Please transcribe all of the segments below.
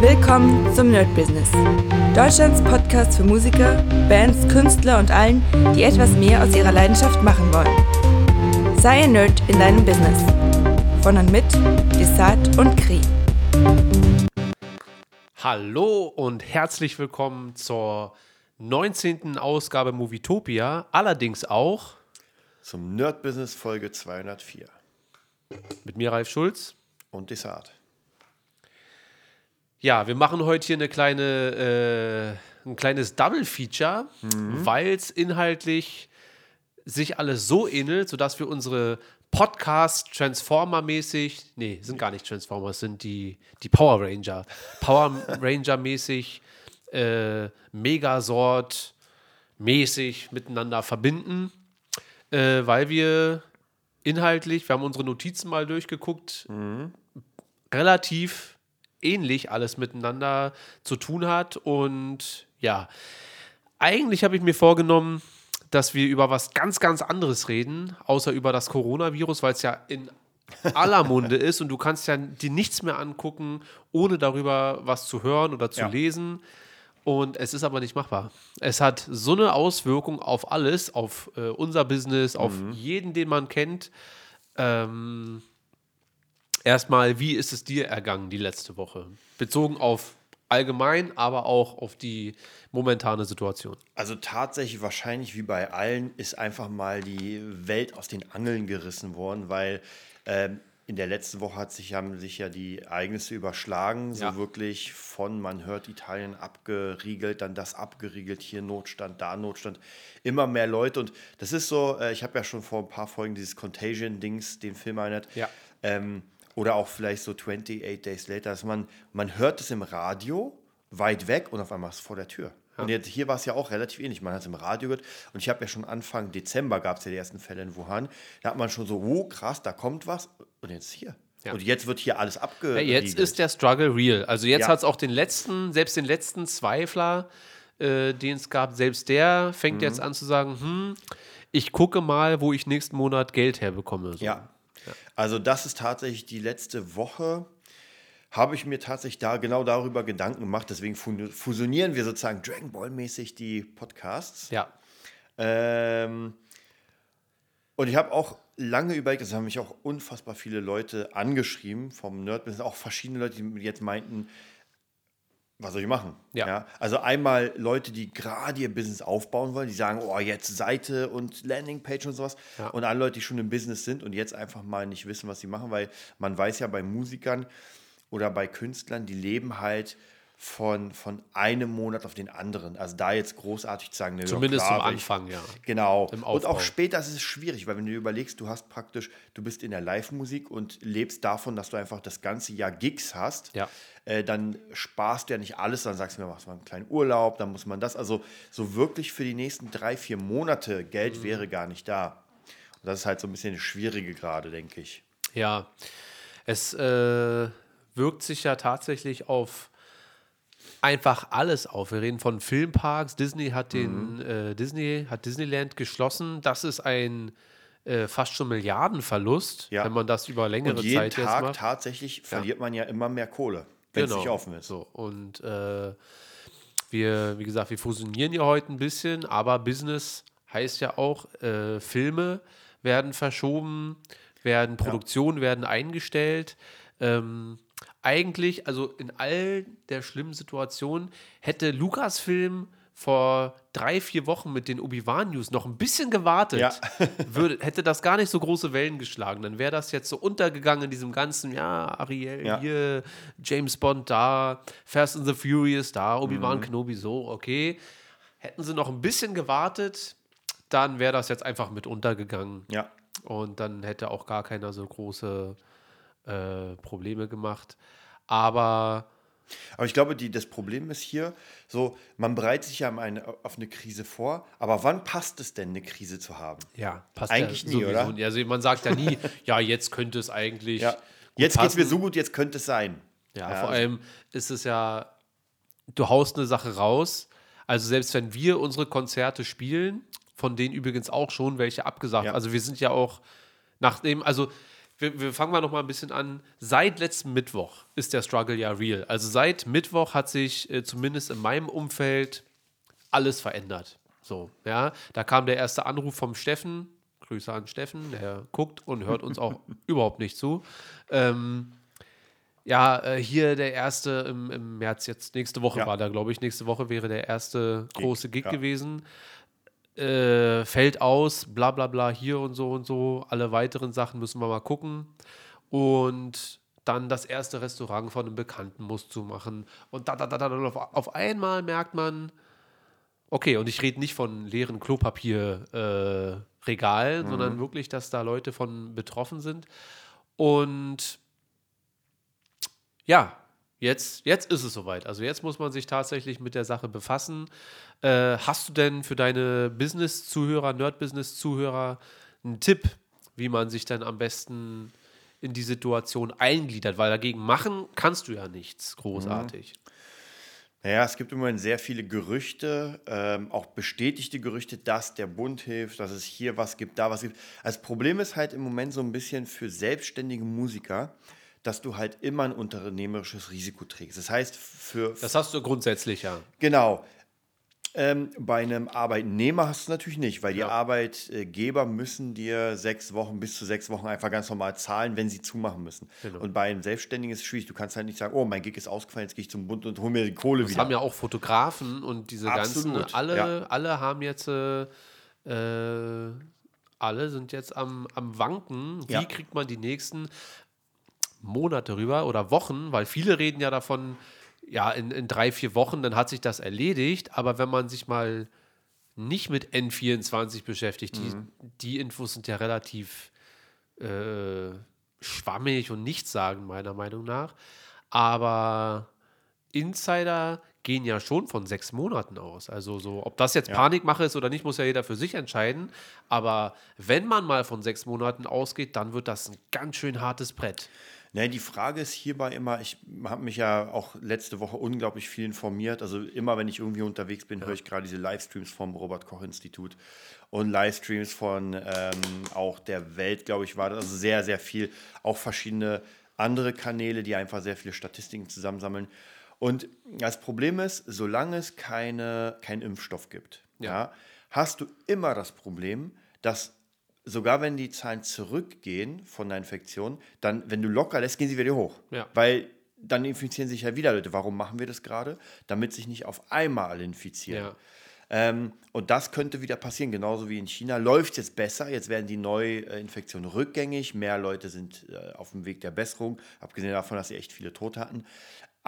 Willkommen zum Nerd Business. Deutschlands Podcast für Musiker, Bands, Künstler und allen, die etwas mehr aus ihrer Leidenschaft machen wollen. Sei ein Nerd in deinem Business. Von und mit Desart und Kri. Hallo und herzlich willkommen zur 19. Ausgabe Movietopia, allerdings auch zum Nerd Business Folge 204 mit mir Ralf Schulz und Desart. Ja, wir machen heute hier eine kleine, äh, ein kleines Double Feature, mhm. weil es inhaltlich sich alles so ähnelt, sodass wir unsere Podcast Transformer-mäßig, nee, sind gar nicht Transformers, sind die, die Power Ranger. Power Ranger-mäßig, äh, Megasort mäßig miteinander verbinden, äh, weil wir inhaltlich, wir haben unsere Notizen mal durchgeguckt, mhm. relativ ähnlich alles miteinander zu tun hat. Und ja, eigentlich habe ich mir vorgenommen, dass wir über was ganz, ganz anderes reden, außer über das Coronavirus, weil es ja in aller Munde ist und du kannst ja dir nichts mehr angucken, ohne darüber was zu hören oder zu ja. lesen. Und es ist aber nicht machbar. Es hat so eine Auswirkung auf alles, auf äh, unser Business, auf mhm. jeden, den man kennt. Ähm, erstmal, wie ist es dir ergangen die letzte Woche? Bezogen auf allgemein, aber auch auf die momentane Situation. Also tatsächlich wahrscheinlich wie bei allen ist einfach mal die Welt aus den Angeln gerissen worden, weil ähm, in der letzten Woche hat sich, haben sich ja die Ereignisse überschlagen, so ja. wirklich von, man hört Italien abgeriegelt, dann das abgeriegelt, hier Notstand, da Notstand, immer mehr Leute und das ist so, äh, ich habe ja schon vor ein paar Folgen dieses Contagion-Dings, den Film erinnert, ja. ähm, oder auch vielleicht so 28 Days Later, dass man, man hört es im Radio weit weg und auf einmal ist es vor der Tür. Ja. Und jetzt, hier war es ja auch relativ ähnlich. Man hat es im Radio gehört und ich habe ja schon Anfang Dezember gab es ja die ersten Fälle in Wuhan. Da hat man schon so, oh krass, da kommt was und jetzt hier. Ja. Und jetzt wird hier alles abgeriegelt. Ja, jetzt ist der Struggle real. Also jetzt ja. hat es auch den letzten, selbst den letzten Zweifler, äh, den es gab, selbst der fängt mhm. jetzt an zu sagen, hm, ich gucke mal, wo ich nächsten Monat Geld herbekomme. So. Ja, also das ist tatsächlich die letzte Woche, habe ich mir tatsächlich da genau darüber Gedanken gemacht. Deswegen fusionieren wir sozusagen Dragon Ball mäßig die Podcasts. Ja. Ähm, und ich habe auch lange überlegt, das haben mich auch unfassbar viele Leute angeschrieben vom Nerdbusiness, auch verschiedene Leute, die jetzt meinten, was soll ich machen? Ja. ja. Also einmal Leute, die gerade ihr Business aufbauen wollen, die sagen, oh, jetzt Seite und Landingpage und sowas. Ja. Und alle Leute, die schon im Business sind und jetzt einfach mal nicht wissen, was sie machen, weil man weiß ja bei Musikern oder bei Künstlern, die leben halt von, von einem Monat auf den anderen. Also da jetzt großartig zu sagen, ne, zumindest klar, am Anfang, ja. Genau. Und auch später ist es schwierig, weil wenn du überlegst, du hast praktisch, du bist in der Live-Musik und lebst davon, dass du einfach das ganze Jahr Gigs hast, ja. äh, dann sparst du ja nicht alles, dann sagst du mir, machst mal einen kleinen Urlaub, dann muss man das. Also so wirklich für die nächsten drei, vier Monate Geld mhm. wäre gar nicht da. Und das ist halt so ein bisschen das Schwierige gerade, denke ich. Ja, es äh, wirkt sich ja tatsächlich auf einfach alles auf. Wir reden von Filmparks. Disney hat den mhm. äh, Disney hat Disneyland geschlossen. Das ist ein äh, fast schon Milliardenverlust, ja. wenn man das über längere und jeden Zeit Tag jetzt macht. tatsächlich verliert ja. man ja immer mehr Kohle, wenn genau. es nicht offen ist. So und äh, wir, wie gesagt, wir fusionieren ja heute ein bisschen, aber Business heißt ja auch, äh, Filme werden verschoben, werden Produktionen ja. werden eingestellt. Ähm, eigentlich, also in all der schlimmen Situationen, hätte Lukas-Film vor drei, vier Wochen mit den Obi-Wan-News noch ein bisschen gewartet, ja. würde, hätte das gar nicht so große Wellen geschlagen. Dann wäre das jetzt so untergegangen in diesem ganzen, ja, Ariel ja. hier, James Bond da, Fast and the Furious da, Obi-Wan mhm. Kenobi so, okay. Hätten sie noch ein bisschen gewartet, dann wäre das jetzt einfach mit untergegangen. Ja. Und dann hätte auch gar keiner so große äh, Probleme gemacht. Aber. Aber ich glaube, die, das Problem ist hier, so, man bereitet sich ja eine, auf eine Krise vor, aber wann passt es denn, eine Krise zu haben? Ja, passt eigentlich ja nie, oder? Also man sagt ja nie, ja, jetzt könnte es eigentlich. Ja. Jetzt geht es mir so gut, jetzt könnte es sein. Ja, ja vor allem ist es ja, du haust eine Sache raus. Also selbst wenn wir unsere Konzerte spielen, von denen übrigens auch schon welche abgesagt. Ja. Also wir sind ja auch nachdem, also wir, wir fangen mal noch mal ein bisschen an. Seit letztem Mittwoch ist der Struggle ja real. Also seit Mittwoch hat sich äh, zumindest in meinem Umfeld alles verändert. So, ja, da kam der erste Anruf vom Steffen. Grüße an Steffen, der guckt und hört uns auch überhaupt nicht zu. Ähm, ja, äh, hier der erste im, im März, jetzt nächste Woche Ja. war da, glaube ich. Nächste Woche wäre der erste große Gig ja. gewesen. Äh, fällt aus, bla bla bla, hier und so und so. Alle weiteren Sachen müssen wir mal gucken. Und dann das erste Restaurant von einem Bekannten muss zumachen. Und da, da, da, da, und auf, auf einmal merkt man, okay, und ich rede nicht von leeren Klopapierregalen, äh, Regalen, sondern wirklich, dass da Leute von betroffen sind. Und ja, jetzt, jetzt ist es soweit. Also jetzt muss man sich tatsächlich mit der Sache befassen. Äh, hast du denn für deine Business-Zuhörer, Nerd-Business-Zuhörer einen Tipp, wie man sich dann am besten in die Situation eingliedert? Weil dagegen machen kannst du ja nichts großartig. Naja, es gibt im Moment sehr viele Gerüchte, ähm, auch bestätigte Gerüchte, dass der Bund hilft, dass es hier was gibt, da was gibt. Das Problem ist halt im Moment so ein bisschen für selbstständige Musiker, dass du halt immer ein unternehmerisches Risiko trägst. Das heißt, für, Das hast du grundsätzlich ja. Genau. Ähm, bei einem Arbeitnehmer hast du es natürlich nicht, weil die Ja. Arbeitgeber müssen dir sechs Wochen, bis zu sechs Wochen einfach ganz normal zahlen, wenn sie zumachen müssen. Genau. Und bei einem Selbstständigen ist es schwierig. Du kannst halt nicht sagen, oh, mein Gig ist ausgefallen, jetzt gehe ich zum Bund und hole mir die Kohle Das wieder. haben ja auch Fotografen und diese ganzen, Absolut, alle, ja. alle haben jetzt, äh, äh, alle sind jetzt am, am Wanken. Wie Ja. kriegt man die nächsten Monate rüber oder Wochen? Weil viele reden ja davon, ja, in, in drei, vier Wochen, dann hat sich das erledigt. Aber wenn man sich mal nicht mit N24 beschäftigt, die, Mhm. die Infos sind ja relativ äh, schwammig und nichtssagend, meiner Meinung nach. Aber Insider gehen ja schon von sechs Monaten aus. Also so, ob das jetzt Panikmache ist oder nicht, muss ja jeder für sich entscheiden. Aber wenn man mal von sechs Monaten ausgeht, dann wird das ein ganz schön hartes Brett. Nee, die Frage ist hierbei immer, ich habe mich ja auch letzte Woche unglaublich viel informiert. Also immer, wenn ich irgendwie unterwegs bin, höre ich gerade diese Livestreams vom Robert-Koch-Institut und Livestreams von ähm, auch der Welt, glaube ich, war das. Also sehr, sehr viel. Auch verschiedene andere Kanäle, die einfach sehr viele Statistiken zusammensammeln. Und das Problem ist, solange es keine, keinen Impfstoff gibt, Ja. ja, hast du immer das Problem, dass sogar wenn die Zahlen zurückgehen von der Infektion, dann, wenn du locker lässt, gehen sie wieder hoch. Ja. Weil dann infizieren sich ja wieder Leute. Warum machen wir das gerade? Damit sich nicht auf einmal alle infizieren. Ja. Ähm, und das könnte wieder passieren, genauso wie in China. Läuft jetzt besser, jetzt werden die Neuinfektionen rückgängig, mehr Leute sind äh, auf dem Weg der Besserung, abgesehen davon, dass sie echt viele Tote hatten.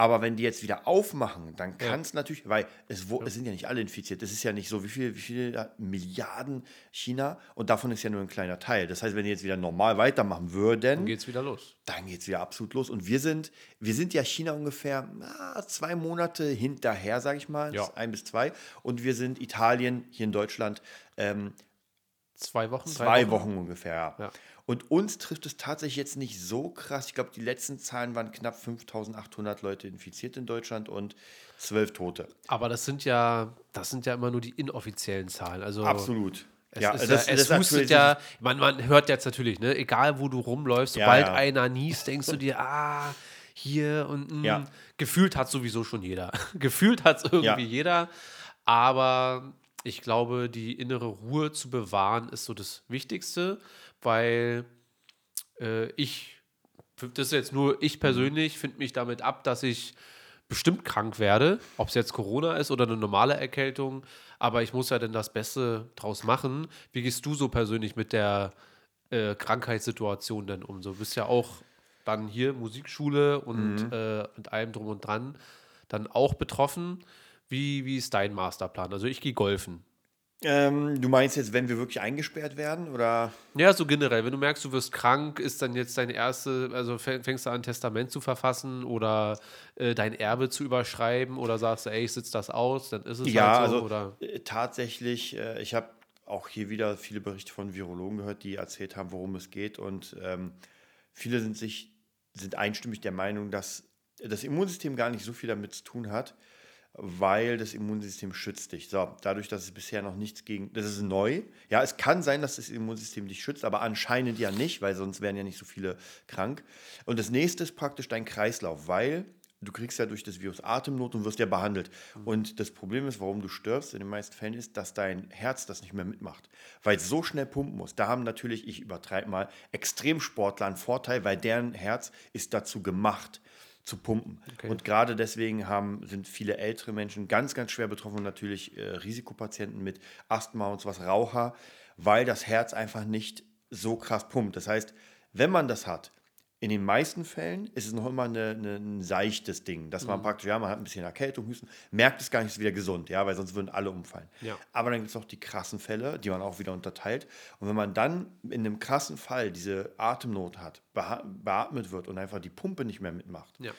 Aber wenn die jetzt wieder aufmachen, dann kann es natürlich, weil es, wo, es sind ja nicht alle infiziert. Es ist ja nicht so, wie viel, wie viele Milliarden China und davon ist ja nur ein kleiner Teil. Das heißt, wenn die jetzt wieder normal weitermachen würden, Dann geht's wieder los. dann geht es wieder absolut los. Und wir sind, wir sind ja China ungefähr na, zwei Monate hinterher, sage ich mal, Ja. ein bis zwei. Und wir sind Italien, hier in Deutschland, ähm, Zwei Wochen? zwei Wochen, ungefähr. Ja. Und uns trifft es tatsächlich jetzt nicht so krass. Ich glaube, die letzten Zahlen waren knapp 5800 Leute infiziert in Deutschland und zwölf Tote. Aber das sind ja, das sind ja immer nur die inoffiziellen Zahlen. Also Absolut. Es, ja, ist das- ja, es das hustet ja, man, man hört jetzt natürlich, ne, egal wo du rumläufst, sobald ja. einer niest, denkst du dir, ah, hier und mm, Ja. gefühlt hat sowieso schon jeder. gefühlt hat es irgendwie jeder. Aber ich glaube, die innere Ruhe zu bewahren, ist so das Wichtigste, weil äh, ich, das ist jetzt nur ich persönlich, finde mich damit ab, dass ich bestimmt krank werde, ob es jetzt Corona ist oder eine normale Erkältung, aber ich muss ja dann das Beste draus machen. Wie gehst du so persönlich mit der äh, Krankheitssituation denn um? So bist ja auch dann hier Musikschule und äh, mit allem drum und dran dann auch betroffen. Wie, wie ist dein Masterplan? Also ich gehe golfen. Ähm, du meinst jetzt, wenn wir wirklich eingesperrt werden? Oder? Ja, so generell. Wenn du merkst, du wirst krank, ist dann jetzt deine erste, also fäng- fängst du an, ein Testament zu verfassen oder äh, dein Erbe zu überschreiben oder sagst du, ey, ich sitze das aus, dann ist es Ja, halt so. also oder? äh, tatsächlich, äh, ich habe auch hier wieder viele Berichte von Virologen gehört, die erzählt haben, worum es geht. Und ähm, viele sind sich, sind einstimmig der Meinung, dass das Immunsystem gar nicht so viel damit zu tun hat, weil das Immunsystem schützt dich. So, dadurch, dass es bisher noch nichts gegen, das ist neu. Ja, es kann sein, dass das Immunsystem dich schützt, aber anscheinend ja nicht, weil sonst wären ja nicht so viele krank. Und das nächste ist praktisch dein Kreislauf, weil du kriegst ja durch das Virus Atemnot und wirst ja behandelt. Mhm. Und das Problem ist, warum du stirbst in den meisten Fällen, ist, dass dein Herz das nicht mehr mitmacht, weil es so schnell pumpen muss. Da haben natürlich, ich übertreibe mal, Extremsportler einen Vorteil, weil deren Herz ist dazu gemacht zu pumpen. Okay. Und gerade deswegen haben, sind viele ältere Menschen ganz, ganz schwer betroffen und natürlich äh, Risikopatienten mit Asthma und sowas, Raucher, weil das Herz einfach nicht so krass pumpt. Das heißt, wenn man das hat, in den meisten Fällen ist es noch immer eine, eine, ein seichtes Ding, dass man mhm. praktisch, ja, man hat ein bisschen Erkältung, Husten, merkt es gar nicht, ist wieder gesund, ja, weil sonst würden alle umfallen. Ja. Aber dann gibt es auch die krassen Fälle, die man auch wieder unterteilt. Und wenn man dann in einem krassen Fall diese Atemnot hat, beatmet wird und einfach die Pumpe nicht mehr mitmacht, ja.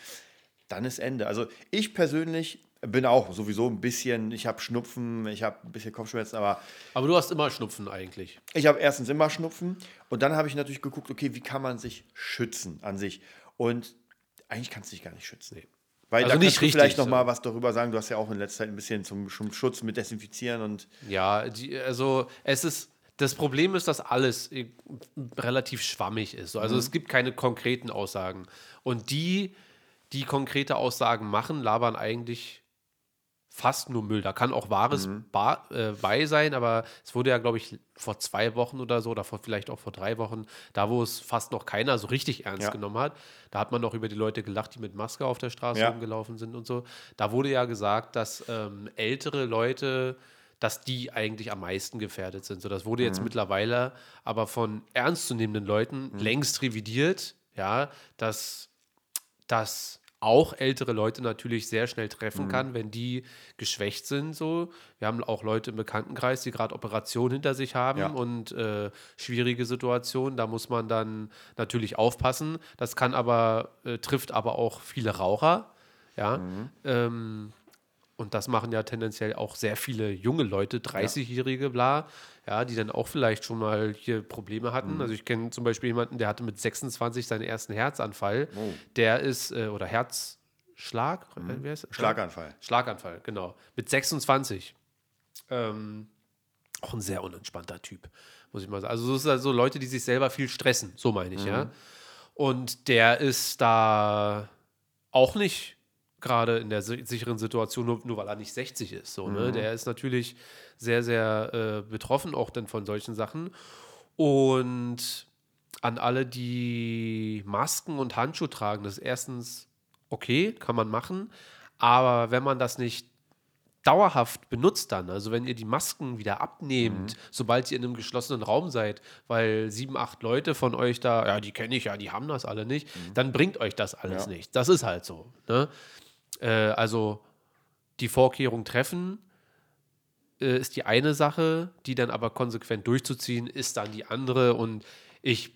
dann ist Ende. Also ich persönlich bin auch sowieso ein bisschen, ich habe Schnupfen, ich habe ein bisschen Kopfschmerzen, aber. Aber du hast immer Schnupfen eigentlich. Ich habe erstens immer Schnupfen und dann habe ich natürlich geguckt, okay, wie kann man sich schützen an sich? Und eigentlich kannst du dich gar nicht schützen. Nee. Weil also da nicht du vielleicht noch mal was darüber sagen. Du hast ja auch in letzter Zeit ein bisschen zum, zum Schutz mit Desinfizieren und. Ja, die, also es ist. Das Problem ist, dass alles relativ schwammig ist. Also mhm. es gibt keine konkreten Aussagen. Und die, die konkrete Aussagen machen, labern eigentlich fast nur Müll. Da kann auch Wahres mhm. bar, äh, bei sein, aber es wurde ja, glaube ich, vor zwei Wochen oder so, oder vor, vielleicht auch vor drei Wochen, da wo es fast noch keiner so richtig ernst ja. genommen hat, da hat man noch über die Leute gelacht, die mit Maske auf der Straße ja. rumgelaufen sind und so. Da wurde ja gesagt, dass ähm, ältere Leute dass die eigentlich am meisten gefährdet sind. So, das wurde jetzt mhm. mittlerweile aber von ernstzunehmenden Leuten mhm. längst revidiert, ja, dass das auch ältere Leute natürlich sehr schnell treffen mhm. kann, wenn die geschwächt sind. So. Wir haben auch Leute im Bekanntenkreis, die gerade Operationen hinter sich haben ja. und äh, schwierige Situationen. Da muss man dann natürlich aufpassen. Das kann aber, äh, trifft aber auch viele Raucher. Ja. Mhm. Ähm, und das machen ja tendenziell auch sehr viele junge Leute, 30-Jährige, bla, ja, die dann auch vielleicht schon mal hier Probleme hatten. Mhm. Also ich kenne zum Beispiel jemanden, der hatte mit 26 seinen ersten Herzanfall. Oh. Der ist, äh, oder Herzschlag, mhm. wie Schlaganfall. Schlaganfall, genau. Mit 26. Ähm, auch ein sehr unentspannter Typ, muss ich mal sagen. Also es sind also Leute, die sich selber viel stressen, so meine ich, mhm. ja. Und der ist da auch nicht gerade in der sicheren Situation, nur, nur weil er nicht 60 ist. So, ne? Mhm. Der ist natürlich sehr, sehr äh, betroffen auch dann von solchen Sachen. Und an alle, die Masken und Handschuhe tragen, das ist erstens okay, kann man machen. Aber wenn man das nicht dauerhaft benutzt dann, also wenn ihr die Masken wieder abnehmt, mhm. sobald ihr in einem geschlossenen Raum seid, weil sieben, acht Leute von euch da, ja, die kenne ich ja, die haben das alle nicht, mhm. dann bringt euch das alles ja. nicht. Das ist halt so. Ne? Äh, also die Vorkehrung treffen äh, ist die eine Sache, die dann aber konsequent durchzuziehen, ist dann die andere. Und ich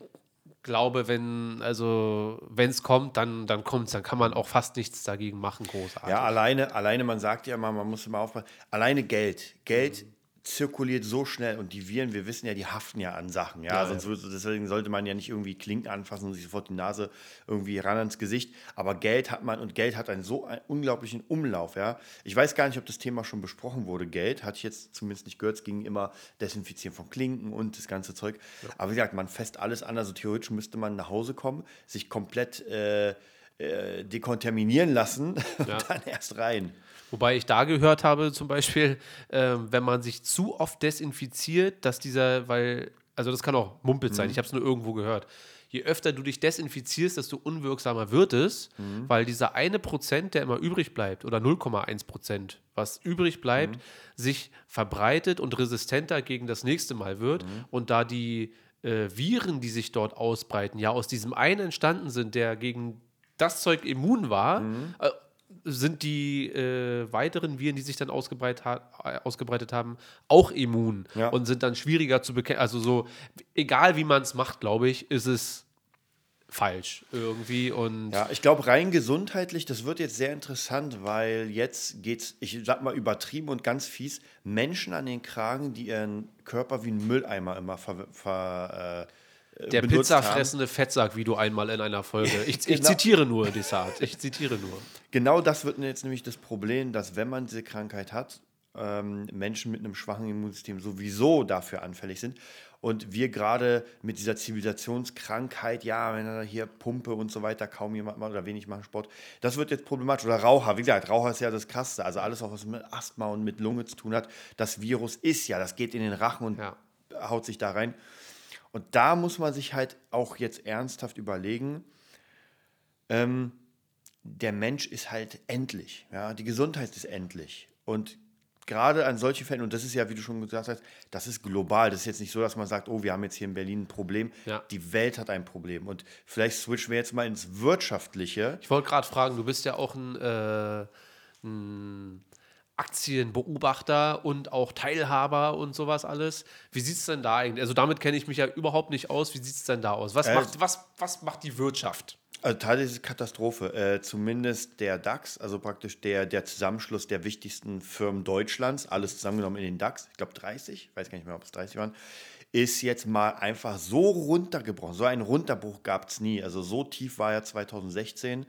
glaube, wenn also wenn es kommt, dann dann kommt es, dann kann man auch fast nichts dagegen machen, großartig. Ja, alleine, alleine, man sagt ja immer, man muss immer aufpassen, alleine Geld. Geld mhm zirkuliert so schnell und die Viren, wir wissen ja, die haften ja an Sachen. Ja, ja sonst ja. deswegen sollte man ja nicht irgendwie Klinken anfassen und sich sofort die Nase irgendwie ran ans Gesicht. Aber Geld hat man und Geld hat einen so einen unglaublichen Umlauf. Ja, ich weiß gar nicht, ob das Thema schon besprochen wurde. Geld hatte ich jetzt zumindest nicht gehört. Es ging immer Desinfizieren von Klinken und das ganze Zeug. Ja. Aber wie gesagt, man fest alles an. Also theoretisch müsste man nach Hause kommen, sich komplett äh, äh, dekontaminieren lassen und dann erst rein. Wobei ich da gehört habe, zum Beispiel, äh, wenn man sich zu oft desinfiziert, dass dieser, weil, also das kann auch Mumpel sein, mhm. ich habe es nur irgendwo gehört. Je öfter du dich desinfizierst, desto unwirksamer wird es, mhm. weil dieser eine Prozent, der immer übrig bleibt, oder 0,1 Prozent, was übrig bleibt, mhm. sich verbreitet und resistenter gegen das nächste Mal wird. Mhm. Und da die äh, Viren, die sich dort ausbreiten, ja aus diesem einen entstanden sind, der gegen das Zeug immun war, mhm. äh, sind die äh, weiteren Viren, die sich dann ausgebreitet, ha äh, ausgebreitet haben, auch immun ja. und sind dann schwieriger zu bekämpfen. Also so, egal wie man es macht, glaube ich, ist es falsch irgendwie und ja ich glaube rein gesundheitlich das wird jetzt sehr interessant weil jetzt geht's ich sag mal übertrieben und ganz fies Menschen an den Kragen die ihren Körper wie ein Mülleimer immer ver, ver, äh, Der benutzt haben. pizzafressende Fettsack, wie du einmal in einer Folge. Ich, ich Genau. zitiere nur, Desart. Ich zitiere nur. Genau das wird jetzt nämlich das Problem, dass wenn man diese Krankheit hat, ähm, Menschen mit einem schwachen Immunsystem sowieso dafür anfällig sind. Und wir gerade mit dieser Zivilisationskrankheit, ja, wenn er hier Pumpe und so weiter, kaum jemand macht oder wenig machen Sport, das wird jetzt problematisch. Oder Raucher, wie gesagt, Raucher ist ja das Krasseste. Also alles, auch was mit Asthma und mit Lunge zu tun hat, das Virus ist ja, das geht in den Rachen und Ja. haut sich da rein. Und da muss man sich halt auch jetzt ernsthaft überlegen, ähm, der Mensch ist halt endlich. Ja? Die Gesundheit ist endlich. Und gerade an solche Fällen, und das ist ja, wie du schon gesagt hast, das ist global. Das ist jetzt nicht so, dass man sagt, oh, wir haben jetzt hier in Berlin ein Problem. Ja. Die Welt hat ein Problem. Und vielleicht switchen wir jetzt mal ins Wirtschaftliche. Ich wollte gerade fragen, du bist ja auch ein, äh, ein Aktienbeobachter und auch Teilhaber und sowas alles. Wie sieht es denn da eigentlich? Also damit kenne ich mich ja überhaupt nicht aus. Wie sieht es denn da aus? Was, Äh, macht, was, was macht die Wirtschaft? Also tatsächlich ist es Katastrophe. Äh, zumindest der DAX, also praktisch der, der Zusammenschluss der wichtigsten Firmen Deutschlands, alles zusammengenommen in den DAX, ich glaube 30, weiß gar nicht mehr, ob es 30 waren, ist jetzt mal einfach so runtergebrochen. So einen Runterbruch gab es nie. Also so tief war er 2016.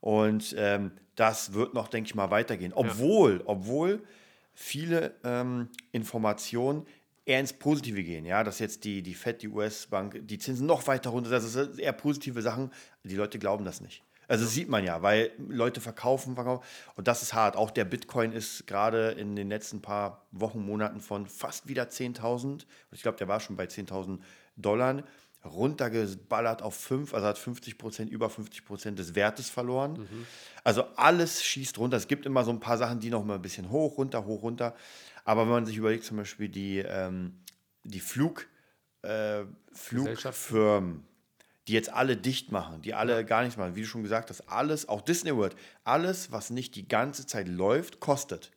Und ähm, das wird noch, denke ich mal, weitergehen. Obwohl, obwohl viele ähm, Informationen eher ins Positive gehen. Ja, dass jetzt die, die FED, die US-Bank, die Zinsen noch weiter runter, das ist eher positive Sachen. Die Leute glauben das nicht. Also das sieht man ja, weil Leute verkaufen, verkaufen. Und das ist hart. Auch der Bitcoin ist gerade in den letzten paar Wochen, Monaten von fast wieder 10.000, ich glaube, der war schon bei 10.000 Dollar, runtergeballert auf 5, also hat 50 Prozent, über 50 Prozent des Wertes verloren. Also alles schießt runter. Es gibt immer so ein paar Sachen, die noch mal ein bisschen hoch, runter, hoch, runter. Aber wenn man sich überlegt, zum Beispiel die, ähm, die Flug, äh, Flugfirmen, die jetzt alle dicht machen, die alle gar nichts machen, wie du schon gesagt hast, alles, auch Disney World, alles, was nicht die ganze Zeit läuft, kostet.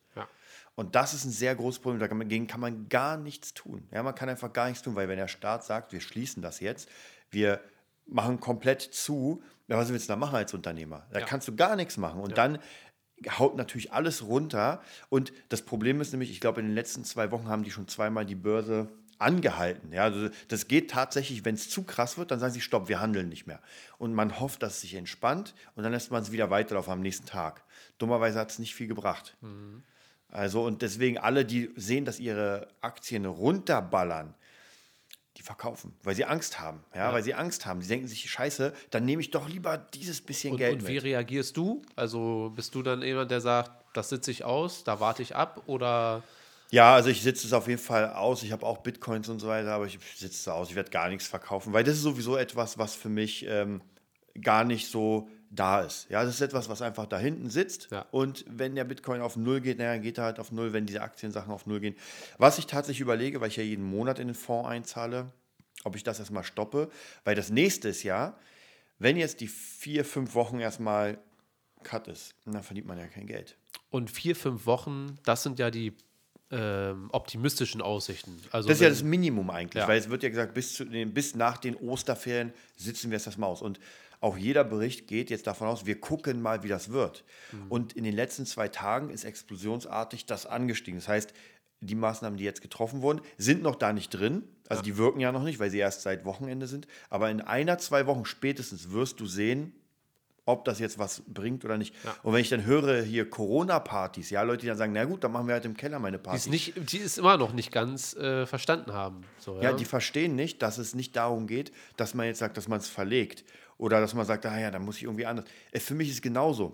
Ja. Und das ist ein sehr großes Problem. Dagegen kann man gar nichts tun. Ja, man kann einfach gar nichts tun, weil wenn der Staat sagt, wir schließen das jetzt, wir machen komplett zu, ja, was willst du da machen als Unternehmer? Da Ja. kannst du gar nichts machen. Und dann haut natürlich alles runter. Und das Problem ist nämlich, ich glaube, in den letzten zwei Wochen haben die schon zweimal die Börse angehalten. Ja, also das geht tatsächlich, wenn es zu krass wird, dann sagen sie, stopp, wir handeln nicht mehr. Und man hofft, dass es sich entspannt und dann lässt man es wieder weiterlaufen am nächsten Tag. Dummerweise hat es nicht viel gebracht. Also und deswegen alle, die sehen, dass ihre Aktien runterballern, die verkaufen, weil sie Angst haben. Ja, weil sie Angst haben. Sie denken sich, scheiße, dann nehme ich doch lieber dieses bisschen Und, Geld und wie mit. reagierst du? Also bist du dann jemand, der sagt, das sitze ich aus, da warte ich ab oder Ja, also ich sitze es auf jeden Fall aus. Ich habe auch Bitcoins und so weiter, aber ich sitze es aus. Ich werde gar nichts verkaufen, weil das ist sowieso etwas, was für mich ähm, gar nicht so da ist. Ja, das ist etwas, was einfach da hinten sitzt. Ja. Und wenn der Bitcoin auf Null geht, naja, geht er halt auf Null, wenn diese Aktiensachen auf Null gehen. Was ich tatsächlich überlege, weil ich ja jeden Monat in den Fonds einzahle, ob ich das erstmal stoppe, weil das nächste ist ja, wenn jetzt die vier, fünf Wochen erstmal Cut ist, dann verdient man ja kein Geld. und vier, fünf Wochen, das sind ja die ähm, optimistischen Aussichten. Also Das ist ja das Minimum eigentlich, Ja. weil es wird ja gesagt, bis, zu den, bis nach den Osterferien sitzen wir es das Maus. Und auch jeder Bericht geht jetzt davon aus, wir gucken mal, wie das wird. Mhm. Und in den letzten zwei Tagen ist explosionsartig das angestiegen. Das heißt, die Maßnahmen, die jetzt getroffen wurden, sind noch da nicht drin. Also die wirken ja noch nicht, weil sie erst seit Wochenende sind. Aber in einer, zwei Wochen spätestens wirst du sehen, ob das jetzt was bringt oder nicht. Ja. Und wenn ich dann höre hier Corona-Partys, ja, Leute, die dann sagen, na gut, dann machen wir halt im Keller meine die Party. es, nicht, die es immer noch nicht ganz äh, verstanden haben. So, ja? Ja, die verstehen nicht, dass es nicht darum geht, dass man jetzt sagt, dass man es verlegt oder dass man sagt, ah ja, dann muss ich irgendwie anders. Äh, Für mich ist es genauso.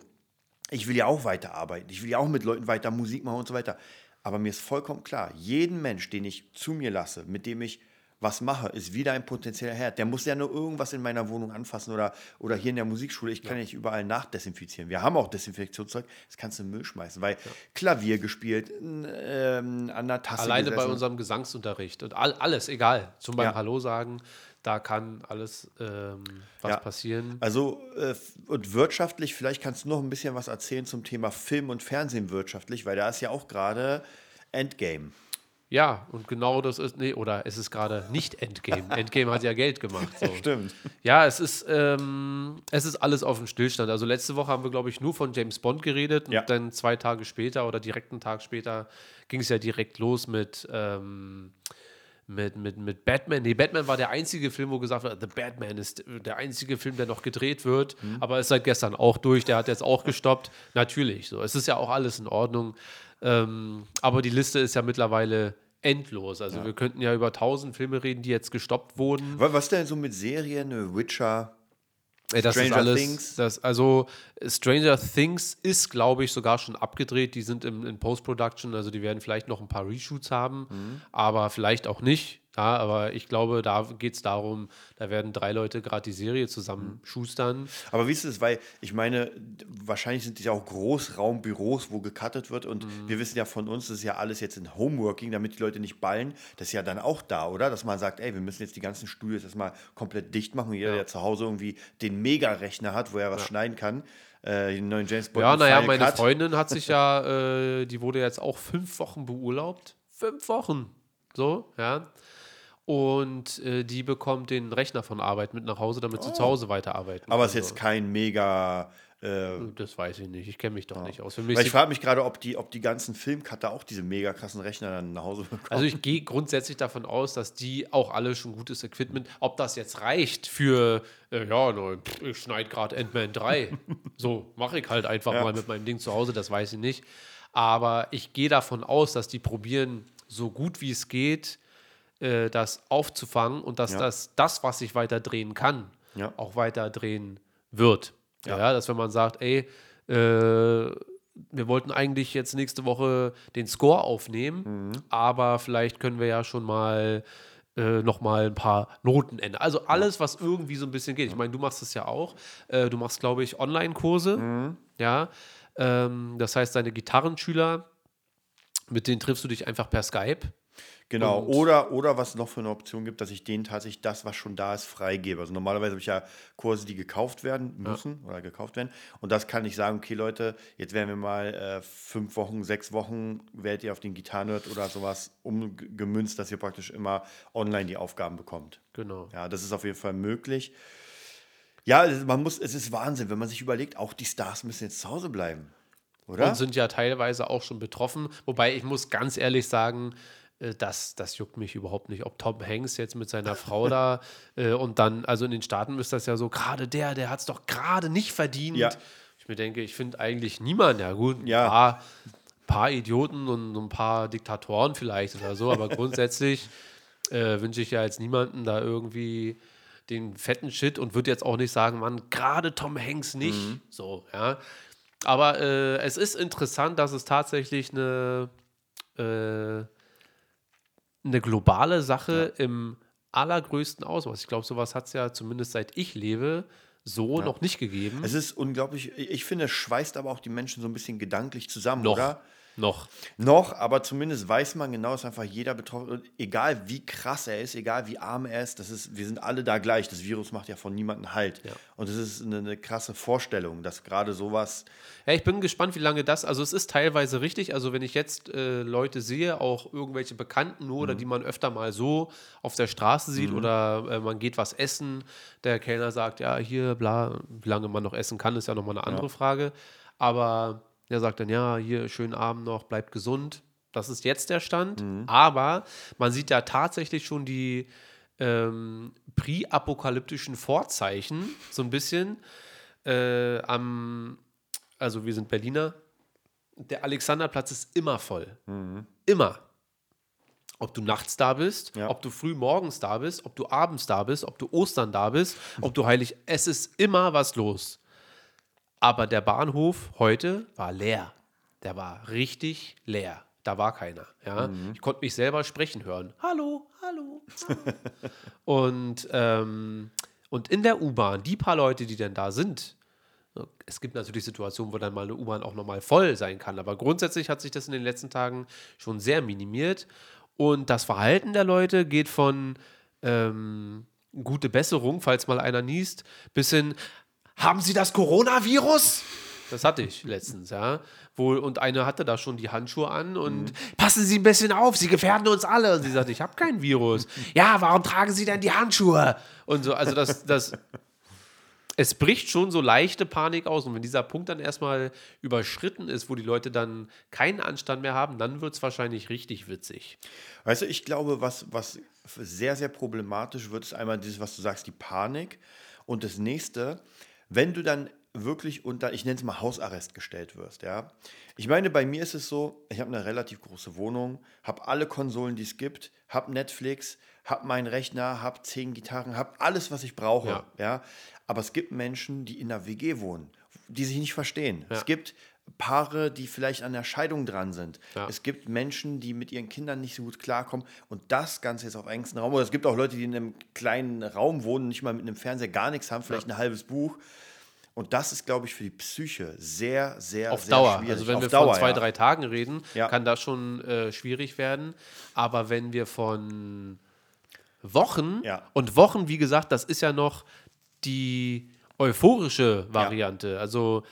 Ich will ja auch weiterarbeiten. Ich will ja auch mit Leuten weiter Musik machen und so weiter. Aber mir ist vollkommen klar, jeden Mensch, den ich zu mir lasse, mit dem ich was mache, ist wieder ein potenzieller Herd. Der muss ja nur irgendwas in meiner Wohnung anfassen oder, oder hier in der Musikschule. Ich kann ja nicht überall nachdesinfizieren. Wir haben auch Desinfektionszeug, das kannst du in den Müll schmeißen, weil Klavier gespielt, ähm, an der Tasse Alleine bei gesessen. unserem Gesangsunterricht und all, alles, egal. Zum beim Ja. Hallo sagen, da kann alles ähm, was Ja. passieren. Also äh, und wirtschaftlich, vielleicht kannst du noch ein bisschen was erzählen zum Thema Film und Fernsehen wirtschaftlich, weil da ist ja auch gerade Endgame. Ja, und genau das ist, nee, oder es ist gerade nicht Endgame. Endgame hat ja Geld gemacht. So. Stimmt. Ja, es ist, ähm, es ist alles auf dem Stillstand. Also letzte Woche haben wir, glaube ich, nur von James Bond geredet und Ja. dann zwei Tage später oder direkt einen Tag später ging es ja direkt los mit, ähm, mit, mit, mit Batman. Nee, Batman war der einzige Film, wo gesagt wird, The Batman ist der einzige Film, der noch gedreht wird. Mhm. Aber ist seit gestern auch durch. Der hat jetzt auch gestoppt. Natürlich, so. Es ist ja auch alles in Ordnung. Ähm, aber die Liste ist ja mittlerweile endlos. Also ja. wir könnten ja über tausend Filme reden, die jetzt gestoppt wurden. Was denn so mit Serien, Witcher? Ey, das Stranger ist alles, Things. Das, also Stranger Things ist, glaube ich, sogar schon abgedreht. Die sind im, in Post-Production, also die werden vielleicht noch ein paar Reshoots haben, mhm. aber vielleicht auch nicht. Ja, aber ich glaube, da geht es darum, da werden drei Leute gerade die Serie zusammenschustern. Mhm. Aber wie ist es, weil ich meine, wahrscheinlich sind das ja auch Großraumbüros, wo gecuttet wird und mhm. wir wissen ja von uns, das ist ja alles jetzt in Homeworking, damit die Leute nicht ballen. Das ist ja dann auch da, oder? Dass man sagt, ey, wir müssen jetzt die ganzen Studios erstmal komplett dicht machen. Jeder, ja. der zu Hause irgendwie den Mega-Rechner hat, wo er was ja. schneiden kann, äh, den neuen James Bond. Ja, naja, meine Cut. Freundin hat sich ja, äh, die wurde jetzt auch fünf Wochen beurlaubt. Fünf Wochen. So, ja. Und äh, die bekommt den Rechner von Arbeit mit nach Hause, damit sie oh. zu Hause weiterarbeiten Aber es ist jetzt kein mega. Äh, das weiß ich nicht. Ich kenne mich doch ja. nicht aus. Weil ich frage mich gerade, ob die, ob die ganzen Filmcutter auch diese mega krassen Rechner dann nach Hause bekommen. Also ich gehe grundsätzlich davon aus, dass die auch alle schon gutes Equipment, ob das jetzt reicht für, äh, ja, no, ich schneide gerade Ant-Man 3. so, mache ich halt einfach ja. mal mit meinem Ding zu Hause, das weiß ich nicht. Aber ich gehe davon aus, dass die probieren, so gut wie es geht, äh, das aufzufangen und dass ja. das, das, was sich weiter drehen kann, ja. auch weiter drehen wird. Ja. ja. dass wenn man sagt, ey, äh, wir wollten eigentlich jetzt nächste Woche den Score aufnehmen, mhm. aber vielleicht können wir ja schon mal äh, noch mal ein paar Noten ändern. Also alles, was irgendwie so ein bisschen geht. Ich meine, du machst es ja auch. Äh, du machst, glaube ich, Online-Kurse. Mhm. Ja. Ähm, das heißt, deine Gitarrenschüler, mit denen triffst du dich einfach per Skype. Genau, oder, oder was es noch für eine Option gibt, dass ich denen tatsächlich das, was schon da ist, freigebe. Also normalerweise habe ich ja Kurse, die gekauft werden müssen ja. oder gekauft werden. Und das kann ich sagen, okay Leute, jetzt werden wir mal äh, fünf Wochen, sechs Wochen, werdet ihr auf den Gitarrenhirt oder sowas umgemünzt, dass ihr praktisch immer online die Aufgaben bekommt. Genau. Ja, das ist auf jeden Fall möglich. Ja, man muss, es ist Wahnsinn, wenn man sich überlegt, auch die Stars müssen jetzt zu Hause bleiben. Oder? Und sind ja teilweise auch schon betroffen. Wobei ich muss ganz ehrlich sagen, das, das juckt mich überhaupt nicht. Ob Tom Hanks jetzt mit seiner Frau da äh, und dann, also in den Staaten ist das ja so, gerade der, der hat es doch gerade nicht verdient. Ja. Ich mir denke, ich finde eigentlich niemand, ja gut, ein ja. paar, paar Idioten und ein paar Diktatoren vielleicht oder so, aber grundsätzlich äh, wünsche ich ja jetzt niemanden da irgendwie den fetten Shit und würde jetzt auch nicht sagen, man, gerade Tom Hanks nicht. Mhm. So, ja. Aber äh, es ist interessant, dass es tatsächlich eine äh, eine globale Sache ja. im allergrößten Ausmaß. Ich glaube, sowas hat es ja zumindest seit ich lebe so ja. noch nicht gegeben. Es ist unglaublich, ich finde, es schweißt aber auch die Menschen so ein bisschen gedanklich zusammen, noch. oder? Noch. Noch, aber zumindest weiß man genau, dass einfach jeder betroffen. Egal wie krass er ist, egal wie arm er ist, das ist, wir sind alle da gleich. Das Virus macht ja von niemandem Halt. Ja. Und es ist eine, eine, krasse Vorstellung, dass gerade sowas. Ja, ich bin gespannt, wie lange das. Also, es ist teilweise richtig. Also, wenn ich jetzt äh, Leute sehe, auch irgendwelche Bekannten nur mhm. oder die man öfter mal so auf der Straße sieht mhm. oder äh, man geht was essen, der Kellner sagt, ja, hier, bla, wie lange man noch essen kann, ist ja nochmal eine andere ja. Frage. Aber der sagt dann, ja, hier, schönen Abend noch, bleibt gesund. Das ist jetzt der Stand. Mhm. Aber man sieht ja tatsächlich schon die ähm, präapokalyptischen Vorzeichen, so ein bisschen. Äh, am, also wir sind Berliner. Der Alexanderplatz ist immer voll. Mhm. Immer. Ob du nachts da bist, ja. ob du früh morgens da bist, ob du abends da bist, ob du Ostern da bist, ob du heilig. Es ist immer was los. Aber der Bahnhof heute war leer. Der war richtig leer. Da war keiner. Ja? Mhm. Ich konnte mich selber sprechen hören. Hallo, hallo. hallo. und, ähm, und in der U-Bahn, die paar Leute, die denn da sind, es gibt natürlich Situationen, wo dann mal eine U-Bahn auch nochmal voll sein kann. Aber grundsätzlich hat sich das in den letzten Tagen schon sehr minimiert. Und das Verhalten der Leute geht von ähm, gute Besserung, falls mal einer niest, bis hin, haben Sie das Coronavirus? Das hatte ich letztens, ja. Wohl, und eine hatte da schon die Handschuhe an und mhm. passen Sie ein bisschen auf, Sie gefährden uns alle. Und sie sagte, ich habe kein Virus. ja, warum tragen Sie denn die Handschuhe? Und so, also das, das es bricht schon so leichte Panik aus. Und wenn dieser Punkt dann erstmal überschritten ist, wo die Leute dann keinen Anstand mehr haben, dann wird es wahrscheinlich richtig witzig. Weißt du, ich glaube, was, was sehr, sehr problematisch wird, ist einmal dieses, was du sagst, die Panik. Und das nächste, wenn du dann wirklich unter, ich nenne es mal Hausarrest gestellt wirst, ja. Ich meine, bei mir ist es so, ich habe eine relativ große Wohnung, habe alle Konsolen, die es gibt, habe Netflix, habe meinen Rechner, habe zehn Gitarren, habe alles, was ich brauche, ja. ja. Aber es gibt Menschen, die in der WG wohnen, die sich nicht verstehen. Ja. Es gibt Paare, die vielleicht an der Scheidung dran sind. Ja. Es gibt Menschen, die mit ihren Kindern nicht so gut klarkommen und das Ganze jetzt auf engstem Raum. Oder es gibt auch Leute, die in einem kleinen Raum wohnen, nicht mal mit einem Fernseher, gar nichts haben, vielleicht ja. ein halbes Buch. Und das ist, glaube ich, für die Psyche sehr, sehr, auf sehr Dauer. schwierig. Also wenn auf wir Dauer, von zwei, ja. drei Tagen reden, kann das schon äh, schwierig werden. Aber wenn wir von Wochen und Wochen, wie gesagt, das ist ja noch die euphorische Variante. Also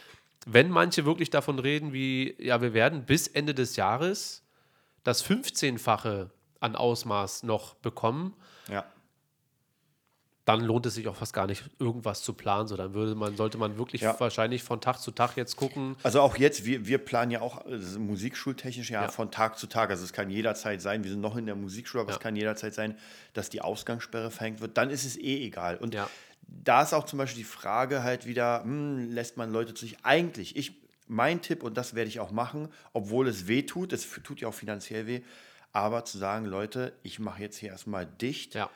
wenn manche wirklich davon reden, wie, ja, wir werden bis Ende des Jahres das 15-fache an Ausmaß noch bekommen, ja. dann lohnt es sich auch fast gar nicht, irgendwas zu planen. So, dann würde man, sollte man wirklich ja. wahrscheinlich von Tag zu Tag jetzt gucken. Also auch jetzt, wir, wir planen ja auch musikschultechnisch ja, ja, von Tag zu Tag. Also es kann jederzeit sein, wir sind noch in der Musikschule, aber es kann jederzeit sein, dass die Ausgangssperre verhängt wird. Dann ist es eh egal. Und da ist auch zum Beispiel die Frage halt wieder, hm, lässt man Leute zu sich eigentlich, ich, mein Tipp, und das werde ich auch machen, obwohl es weh tut, es tut ja auch finanziell weh, aber zu sagen, Leute, ich mache jetzt hier erstmal dicht. Ja.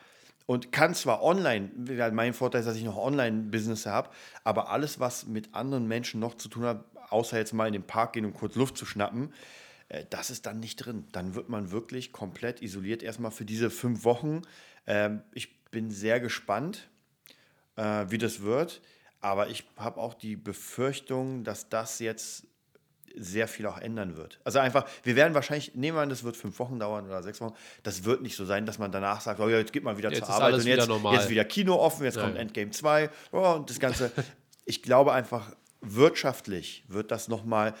Und kann zwar online, mein Vorteil ist, dass ich noch Online-Business habe, aber alles, was mit anderen Menschen noch zu tun hat, außer jetzt mal in den Park gehen und kurz Luft zu schnappen, äh, das ist dann nicht drin. Dann wird man wirklich komplett isoliert, erstmal für diese fünf Wochen. Ähm, ich bin sehr gespannt äh, wie das wird. Aber ich habe auch die Befürchtung, dass das jetzt sehr viel auch ändern wird. Also einfach, wir werden wahrscheinlich, nehmen wir an, das wird fünf Wochen dauern oder sechs Wochen. Das wird nicht so sein, dass man danach sagt, oh ja, jetzt geht man wieder jetzt zur Arbeit und jetzt, jetzt wieder Kino offen, jetzt ja. kommt Endgame 2 oh, und das Ganze. ich glaube einfach, wirtschaftlich wird das nochmal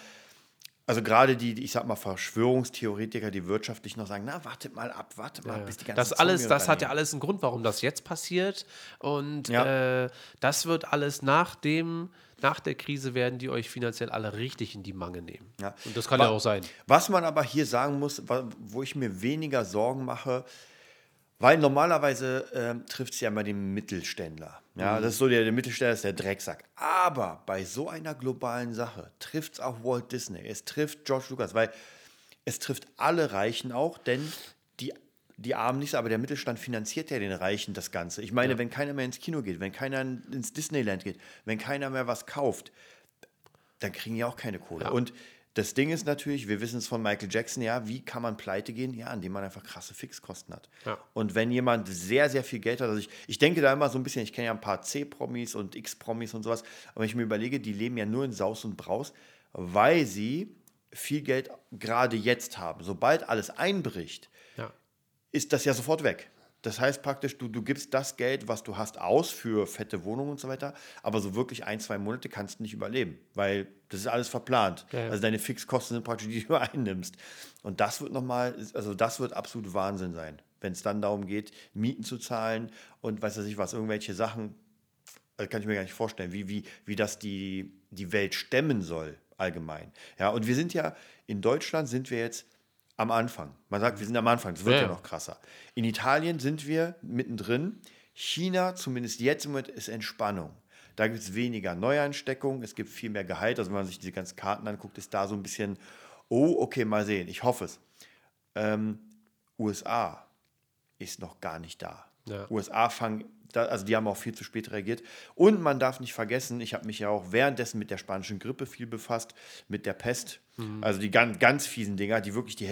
also gerade die, ich sag mal, Verschwörungstheoretiker, die wirtschaftlich noch sagen, na, wartet mal ab, warte mal, ja, bis die ganze Das alles, das hat ja alles einen Grund, warum das jetzt passiert. Und ja. äh, das wird alles nach dem, nach der Krise werden die euch finanziell alle richtig in die Mange nehmen. Ja. Und das kann was, ja auch sein. Was man aber hier sagen muss, wo ich mir weniger Sorgen mache, weil normalerweise äh, trifft es ja immer den Mittelständler. Ja, mhm. das ist so der, der Mittelständler ist der Drecksack. Aber bei so einer globalen Sache trifft es auch Walt Disney, es trifft George Lucas, weil es trifft alle Reichen auch, denn die, die Armen nicht, aber der Mittelstand finanziert ja den Reichen das Ganze. Ich meine, ja. wenn keiner mehr ins Kino geht, wenn keiner ins Disneyland geht, wenn keiner mehr was kauft, dann kriegen die auch keine Kohle. Ja. Und das Ding ist natürlich, wir wissen es von Michael Jackson, ja, wie kann man pleite gehen? Ja, indem man einfach krasse Fixkosten hat. Ja. Und wenn jemand sehr, sehr viel Geld hat, also ich, ich denke da immer so ein bisschen, ich kenne ja ein paar C-Promis und X-Promis und sowas, aber wenn ich mir überlege, die leben ja nur in Saus und Braus, weil sie viel Geld gerade jetzt haben. Sobald alles einbricht, ja. ist das ja sofort weg. Das heißt praktisch, du, du gibst das Geld, was du hast, aus für fette Wohnungen und so weiter, aber so wirklich ein, zwei Monate kannst du nicht überleben, weil das ist alles verplant. Ja. Also deine Fixkosten sind praktisch, die du einnimmst. Und das wird nochmal, also das wird absolut Wahnsinn sein, wenn es dann darum geht, Mieten zu zahlen und weiß ich was, irgendwelche Sachen, das kann ich mir gar nicht vorstellen, wie, wie, wie das die, die Welt stemmen soll allgemein. Ja, und wir sind ja, in Deutschland sind wir jetzt am Anfang. Man sagt, wir sind am Anfang, das wird ja, ja noch krasser. In Italien sind wir mittendrin. China, zumindest jetzt im Moment, ist Entspannung. Da gibt es weniger Neuansteckungen, es gibt viel mehr Gehalt. Also wenn man sich diese ganzen Karten anguckt, ist da so ein bisschen, oh, okay, mal sehen, ich hoffe es. Ähm, USA ist noch gar nicht da. Ja. USA fangen also die haben auch viel zu spät reagiert. Und man darf nicht vergessen, ich habe mich ja auch währenddessen mit der spanischen Grippe viel befasst, mit der Pest. Mhm. Also die ganz, ganz fiesen Dinger, die wirklich die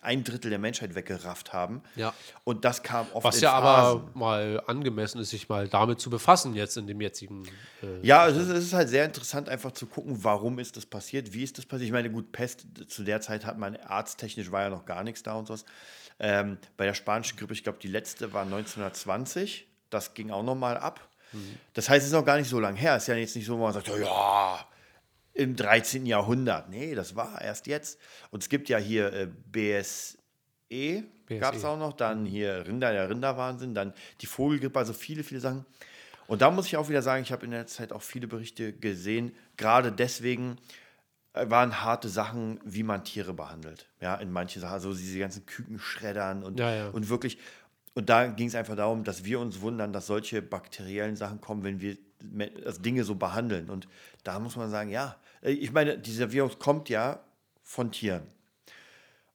ein Drittel der Menschheit weggerafft haben. Ja. Und das kam oft Was ja Phasen. aber mal angemessen ist, sich mal damit zu befassen jetzt in dem jetzigen. Äh, ja, es ist, es ist, halt sehr interessant, einfach zu gucken, warum ist das passiert, wie ist das passiert. Ich meine, gut, Pest zu der Zeit hat man arzttechnisch war ja noch gar nichts da und sowas. Ähm, bei der spanischen Grippe, ich glaube, die letzte war 1920 das ging auch nochmal ab. Mhm. Das heißt, es ist noch gar nicht so lange her. Es ist ja jetzt nicht so, wo man sagt, ja, im 13. Jahrhundert. Nee, das war erst jetzt. Und es gibt ja hier äh, BSE, BSE. gab es auch noch. Dann hier Rinder, der Rinderwahnsinn. Dann die Vogelgrippe, also viele, viele Sachen. Und da muss ich auch wieder sagen, ich habe in der Zeit auch viele Berichte gesehen, gerade deswegen waren harte Sachen, wie man Tiere behandelt. Ja, in manche Sachen, also diese ganzen Kükenschreddern und, Ja, ja. und wirklich. Und da ging es einfach darum, dass wir uns wundern, dass solche bakteriellen Sachen kommen, wenn wir also Dinge so behandeln. Und da muss man sagen, ja, äh, ich meine, dieser Virus kommt ja von Tieren.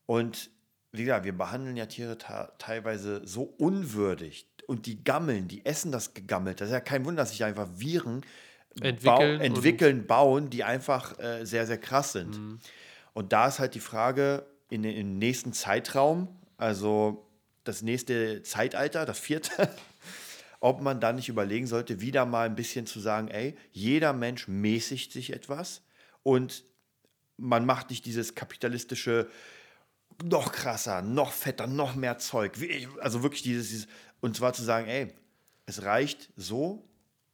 Und wie gesagt, wir behandeln ja Tiere teilweise so unwürdig. Und die gammeln, die essen das gegammelt. Das ist ja kein Wunder, dass sich einfach Viren Entwickeln und- entwickeln bauen, die einfach äh, sehr, sehr krass sind. Mhm. Und da ist halt die Frage, in, den- im nächsten Zeitraum, also das nächste Zeitalter, das vierte, ob man dann nicht überlegen sollte, wieder mal ein bisschen zu sagen, ey, jeder Mensch mäßigt sich etwas und man macht nicht dieses kapitalistische, noch krasser, noch fetter, noch mehr Zeug. Also wirklich dieses, dieses, und zwar zu sagen, ey, es reicht so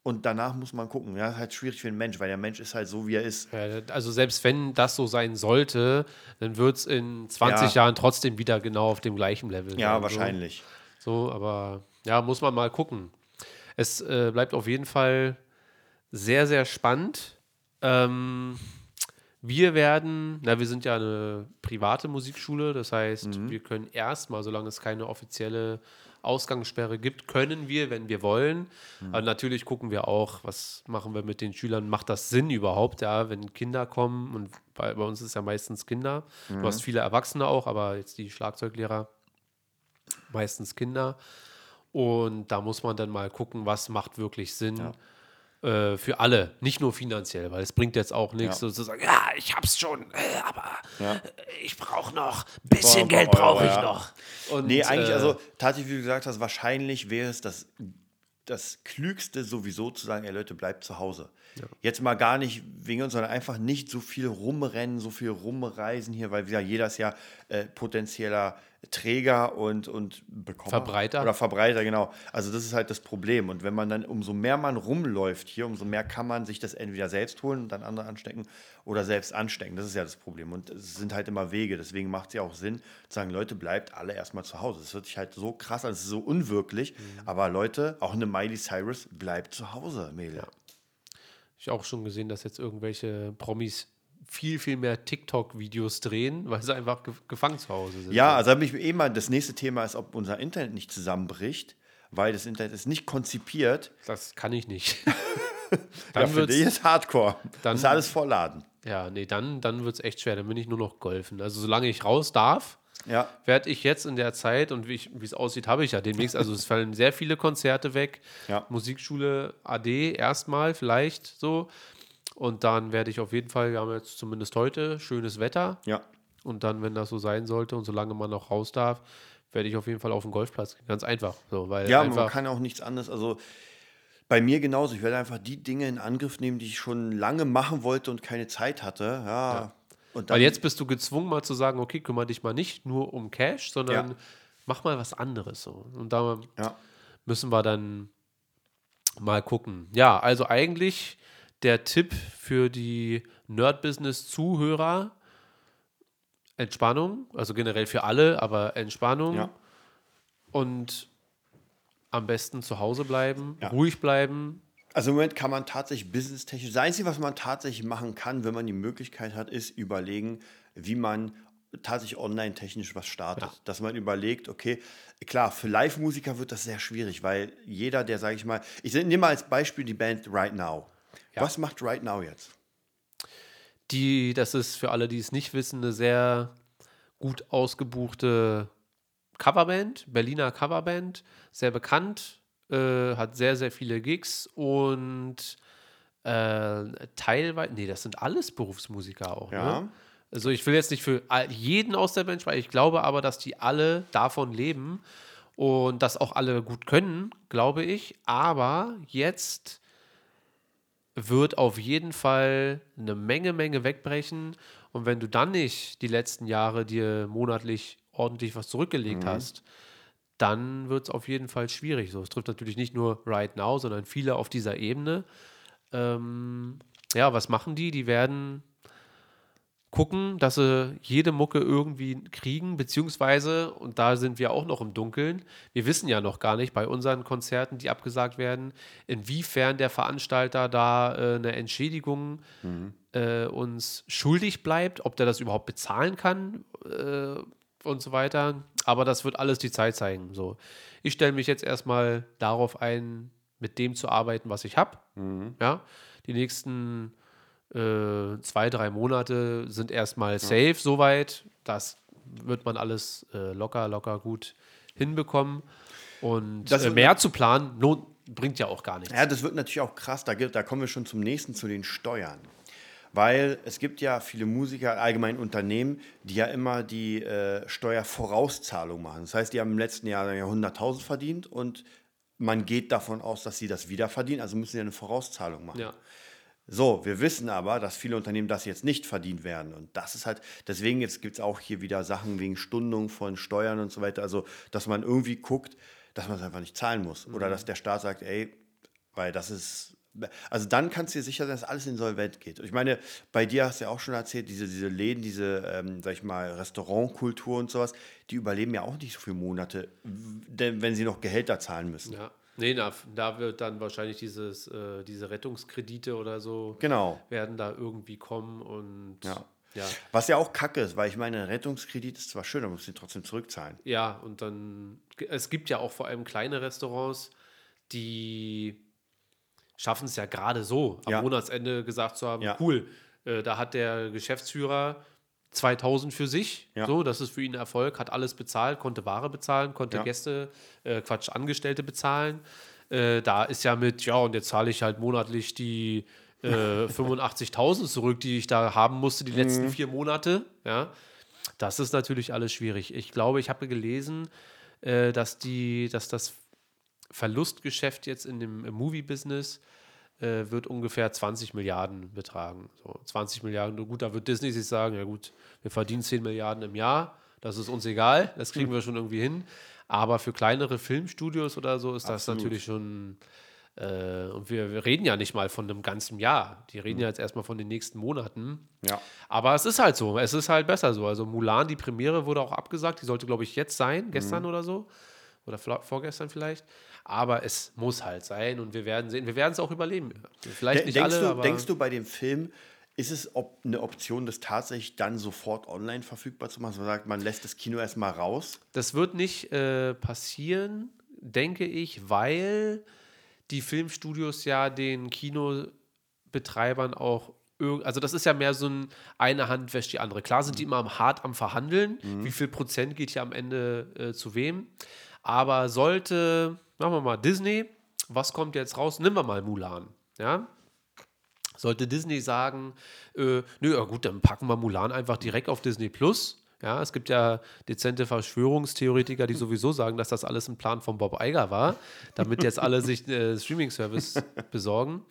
und danach muss man gucken. Ja, ist halt schwierig für den Mensch, weil der Mensch ist halt so, wie er ist. Ja, also selbst wenn das so sein sollte, dann wird es in 20 Ja. Jahren trotzdem wieder genau auf dem gleichen Level Ja, sein. wahrscheinlich. So, so aber ja, muss man mal gucken. Es äh, bleibt auf jeden Fall sehr, sehr spannend. Ähm, wir werden, na, wir sind ja eine private Musikschule, das heißt, wir können erstmal, solange es keine offizielle Ausgangssperre gibt, können wir, wenn wir wollen. Aber natürlich gucken wir auch, was machen wir mit den Schülern, macht das Sinn überhaupt, ja, wenn Kinder kommen und bei, bei uns ist ja meistens Kinder. Du hast viele Erwachsene auch, aber jetzt die Schlagzeuglehrer meistens Kinder. Und da muss man dann mal gucken, was macht wirklich Sinn äh, für alle, nicht nur finanziell, weil es bringt jetzt auch nichts, Ja. so zu sagen, ja, ich hab's schon, äh, aber Ja. äh, ich brauche noch, ein bisschen Boah, Geld brauche ich ja. noch. Und, Nee, eigentlich, äh, also tatsächlich, wie du gesagt hast, wahrscheinlich wäre es das, das Klügste sowieso zu sagen, ey Leute, bleibt zu Hause. Jetzt mal gar nicht wegen uns, sondern einfach nicht so viel rumrennen, so viel rumreisen hier, weil ja jeder ist ja äh, potenzieller Träger und, und Bekommer. Verbreiter. Oder Verbreiter, genau. Also das ist halt das Problem. Und wenn man dann, umso mehr man rumläuft hier, umso mehr kann man sich das entweder selbst holen und dann andere anstecken oder selbst anstecken. Das ist ja das Problem. Und es sind halt immer Wege. Deswegen macht es ja auch Sinn, zu sagen, Leute, bleibt alle erstmal zu Hause. Das hört sich halt so krass an, es ist so unwirklich. Aber Leute, auch eine Miley Cyrus bleibt zu Hause, Mädel. ich auch schon gesehen, dass jetzt irgendwelche Promis viel, viel mehr TikTok-Videos drehen, weil sie einfach ge gefangen zu Hause sind. Ja, also bin ich mir eh mal, das nächste Thema ist, ob unser Internet nicht zusammenbricht, weil das Internet ist nicht konzipiert. Das kann ich nicht. ja, dann für wird's, dich ist Hardcore. dann- muss alles vollladen. ja, nee, dann, dann wird es echt schwer. Dann bin ich nur noch golfen. Also solange ich raus darf, Ja, werde ich jetzt in der Zeit und wie es aussieht, habe ich ja demnächst. Also es fallen sehr viele Konzerte weg. Ja. Musikschule AD erstmal vielleicht so. Und dann werde ich auf jeden Fall, wir haben jetzt zumindest heute schönes Wetter. ja. Und dann, wenn das so sein sollte und solange man noch raus darf, werde ich auf jeden Fall auf den Golfplatz gehen. Ganz einfach. So, weil Ja, man einfach, kann auch nichts anderes. Also bei mir genauso. Ich werde einfach die Dinge in Angriff nehmen, die ich schon lange machen wollte und keine Zeit hatte. Ja. Und dann, weil jetzt bist du gezwungen, mal zu sagen, okay, kümmere dich mal nicht nur um Cash, sondern Ja. mach mal was anderes. So. Und da Ja. müssen wir dann mal gucken. Ja, also eigentlich der Tipp für die Nerd-Business-Zuhörer, Entspannung, also generell für alle, aber Entspannung Ja. und am besten zu Hause bleiben, Ja. ruhig bleiben. Also im Moment kann man tatsächlich businesstechnisch, das Einzige, was man tatsächlich machen kann, wenn man die Möglichkeit hat, ist überlegen, wie man tatsächlich online-technisch was startet. Ja. Dass man überlegt, okay, klar, für Live-Musiker wird das sehr schwierig, weil jeder, der, sage ich mal, ich nehme mal als Beispiel die Band Right Now. Ja. Was macht Right Now jetzt? Die, das ist für alle, die es nicht wissen, eine sehr gut ausgebuchte Coverband, Berliner Coverband, sehr bekannt, äh, hat sehr, sehr viele Gigs und äh, teilweise, nee, das sind alles Berufsmusiker auch. Ja. Ne? Also ich will jetzt nicht für jeden aus der Band sprechen, ich glaube aber, dass die alle davon leben und das auch alle gut können, glaube ich. Aber jetzt wird auf jeden Fall eine Menge, Menge wegbrechen. Und wenn du dann nicht die letzten Jahre dir monatlich ordentlich was zurückgelegt hast, dann wird es auf jeden Fall schwierig. So, es trifft natürlich nicht nur Right Now, sondern viele auf dieser Ebene. Ähm, ja, was machen die? Die werden gucken, dass sie jede Mucke irgendwie kriegen, beziehungsweise, und da sind wir auch noch im Dunkeln, wir wissen ja noch gar nicht bei unseren Konzerten, die abgesagt werden, inwiefern der Veranstalter da äh, eine Entschädigung mhm. äh, uns schuldig bleibt, ob der das überhaupt bezahlen kann äh, und so weiter. Aber das wird alles die Zeit zeigen. So. Ich stelle mich jetzt erstmal darauf ein, mit dem zu arbeiten, was ich habe. Mhm. Ja, die nächsten äh, zwei, drei Monate sind erstmal safe ja. soweit. Das wird man alles äh, locker, locker gut hinbekommen. Und äh, mehr zu planen lohnt, bringt ja auch gar nichts. Ja, das wird natürlich auch krass. Da, da kommen wir schon zum nächsten, zu den Steuern. Weil es gibt ja viele Musiker, allgemein Unternehmen, die ja immer die äh, Steuervorauszahlung machen. Das heißt, die haben im letzten Jahr 100.000 verdient und man geht davon aus, dass sie das wieder verdienen, also müssen sie eine Vorauszahlung machen. Ja. So, wir wissen aber, dass viele Unternehmen das jetzt nicht verdient werden. Und das ist halt, deswegen jetzt gibt es auch hier wieder Sachen wegen Stundung von Steuern und so weiter. Also, dass man irgendwie guckt, dass man es einfach nicht zahlen muss. Mhm. Oder dass der Staat sagt, ey, weil das ist. Also dann kannst du dir sicher sein, dass alles insolvent geht. Ich meine, bei dir hast du ja auch schon erzählt, diese, diese Läden, diese, ähm, sag ich mal, Restaurantkultur und sowas, die überleben ja auch nicht so viele Monate, wenn sie noch Gehälter zahlen müssen. Ja. Nee, da, da wird dann wahrscheinlich dieses, äh, diese Rettungskredite oder so genau. werden da irgendwie kommen und ja. ja. Was ja auch kacke ist, weil ich meine, Rettungskredit ist zwar schön, aber muss ihn trotzdem zurückzahlen. Ja, und dann, es gibt ja auch vor allem kleine Restaurants, die schaffen es ja gerade so, am ja. Monatsende gesagt zu haben, ja. cool, äh, da hat der Geschäftsführer 2000 für sich. Ja. So, das ist für ihn Erfolg, hat alles bezahlt, konnte Ware bezahlen, konnte ja. Gäste, äh, Quatsch, Angestellte bezahlen. Äh, da ist ja mit, ja, und jetzt zahle ich halt monatlich die äh, 85.000 zurück, die ich da haben musste, die mhm. letzten vier Monate. Ja, das ist natürlich alles schwierig. Ich glaube, ich habe gelesen, äh, dass, die, dass das Verlustgeschäft jetzt in dem Movie-Business äh, wird ungefähr 20 Milliarden betragen. So, 20 Milliarden, gut, da wird Disney sich sagen, ja gut, wir verdienen 10 Milliarden im Jahr, das ist uns egal, das kriegen wir schon irgendwie hin. Aber für kleinere Filmstudios oder so ist das natürlich schon. Äh, und wir, wir, reden ja nicht mal von einem ganzen Jahr. Die reden mhm. ja jetzt erstmal von den nächsten Monaten. Ja. Aber es ist halt so. Es ist halt besser so. Also Mulan, die Premiere wurde auch abgesagt. Die sollte, glaube ich, jetzt sein, gestern mhm. oder so. Oder vorgestern vielleicht. Aber es muss halt sein und wir werden sehen. Wir werden es auch überleben. Vielleicht nicht denkst alle, du, aber Denkst du bei dem Film, ist es ob eine Option, das tatsächlich dann sofort online verfügbar zu machen? Man sagt, man lässt das Kino erstmal raus? Das wird nicht äh, passieren, denke ich, weil die Filmstudios ja den Kinobetreibern auch also das ist ja mehr so ein eine Hand wäscht die andere. Klar sind die mhm. immer hart am Verhandeln, mhm. wie viel Prozent geht hier am Ende äh, zu wem. Aber sollte machen wir mal Disney, was kommt jetzt raus? Nehmen wir mal Mulan, ja? Sollte Disney sagen, äh, nö, ja gut, dann packen wir Mulan einfach direkt auf Disney Plus. Ja, es gibt ja dezente Verschwörungstheoretiker, die sowieso sagen, dass das alles ein Plan von Bob Iger war, damit jetzt alle sich äh, Streaming-Service besorgen.